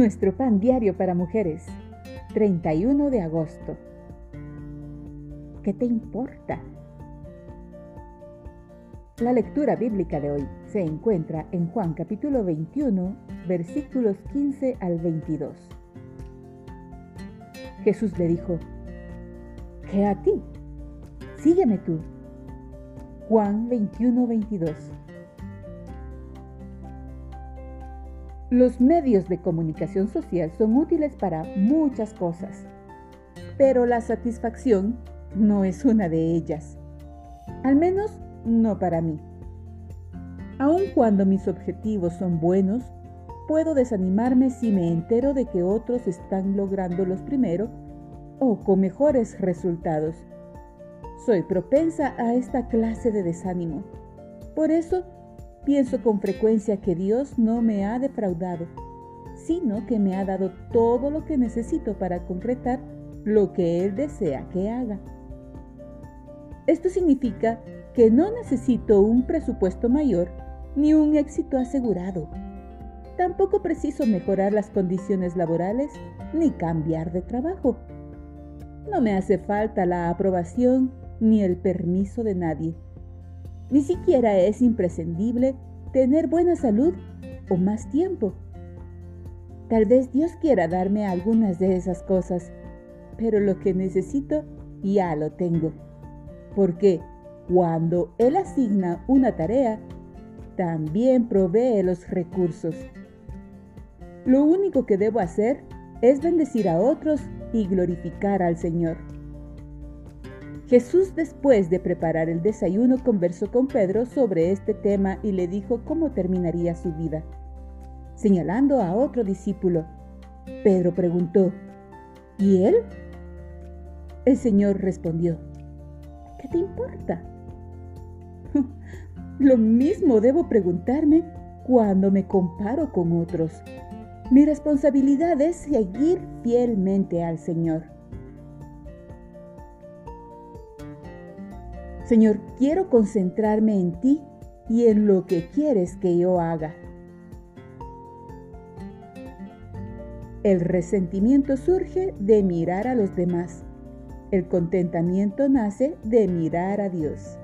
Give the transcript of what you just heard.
Nuestro pan diario para mujeres, 31 de agosto. ¿Qué te importa? La lectura bíblica de hoy se encuentra en Juan capítulo 21, versículos 15 al 22. Jesús le dijo, ¿qué a ti? Sígueme tú. Juan 21, 22. Los medios de comunicación social son útiles para muchas cosas, pero la satisfacción no es una de ellas. Al menos no para mí. Aun cuando mis objetivos son buenos, puedo desanimarme si me entero de que otros están logrando los primero o con mejores resultados. Soy propensa a esta clase de desánimo. Por eso Pienso con frecuencia que Dios no me ha defraudado, sino que me ha dado todo lo que necesito para concretar lo que Él desea que haga. Esto significa que no necesito un presupuesto mayor ni un éxito asegurado. Tampoco preciso mejorar las condiciones laborales ni cambiar de trabajo. No me hace falta la aprobación ni el permiso de nadie ni siquiera es imprescindible tener buena salud o más tiempo. Tal vez Dios quiera darme algunas de esas cosas, pero lo que necesito ya lo tengo. Porque cuando Él asigna una tarea, también provee los recursos. Lo único que debo hacer es bendecir a otros y glorificar al Señor. Jesús después de preparar el desayuno conversó con Pedro sobre este tema y le dijo cómo terminaría su vida. Señalando a otro discípulo, Pedro preguntó, ¿y él? El Señor respondió, ¿qué te importa? Lo mismo debo preguntarme cuando me comparo con otros. Mi responsabilidad es seguir fielmente al Señor. Señor, quiero concentrarme en ti y en lo que quieres que yo haga. El resentimiento surge de mirar a los demás. El contentamiento nace de mirar a Dios.